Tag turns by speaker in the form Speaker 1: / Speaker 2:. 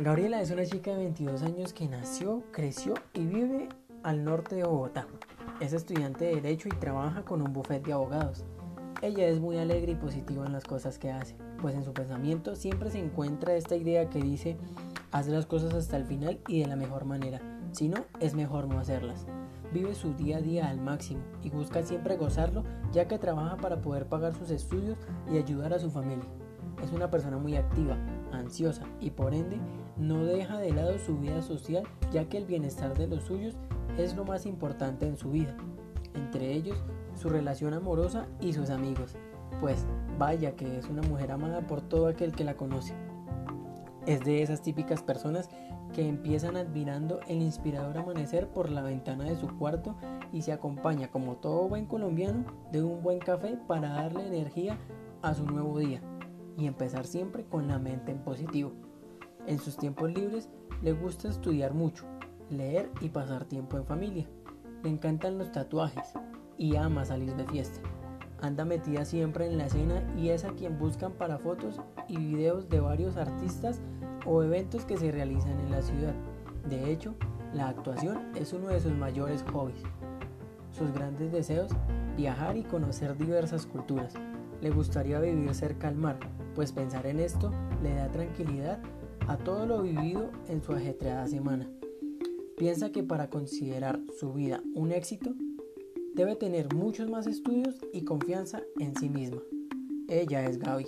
Speaker 1: Gabriela es una chica de 22 años que nació, creció y vive al norte de Bogotá. Es estudiante de Derecho y trabaja con un bufete de abogados. Ella es muy alegre y positiva en las cosas que hace, pues en su pensamiento siempre se encuentra esta idea que dice, haz las cosas hasta el final y de la mejor manera, si no, es mejor no hacerlas. Vive su día a día al máximo y busca siempre gozarlo ya que trabaja para poder pagar sus estudios y ayudar a su familia. Es una persona muy activa, ansiosa y por ende no deja de lado su vida social ya que el bienestar de los suyos es lo más importante en su vida, entre ellos su relación amorosa y sus amigos, pues vaya que es una mujer amada por todo aquel que la conoce. Es de esas típicas personas que empiezan admirando el inspirador amanecer por la ventana de su cuarto y se acompaña como todo buen colombiano de un buen café para darle energía a su nuevo día y empezar siempre con la mente en positivo. En sus tiempos libres le gusta estudiar mucho, leer y pasar tiempo en familia. Le encantan los tatuajes y ama salir de fiesta. Anda metida siempre en la escena y es a quien buscan para fotos y videos de varios artistas o eventos que se realizan en la ciudad. De hecho, la actuación es uno de sus mayores hobbies. Sus grandes deseos, viajar y conocer diversas culturas. Le gustaría vivir cerca al mar, pues pensar en esto le da tranquilidad a todo lo vivido en su ajetreada semana. Piensa que para considerar su vida un éxito, debe tener muchos más estudios y confianza en sí misma. Ella es Gaby.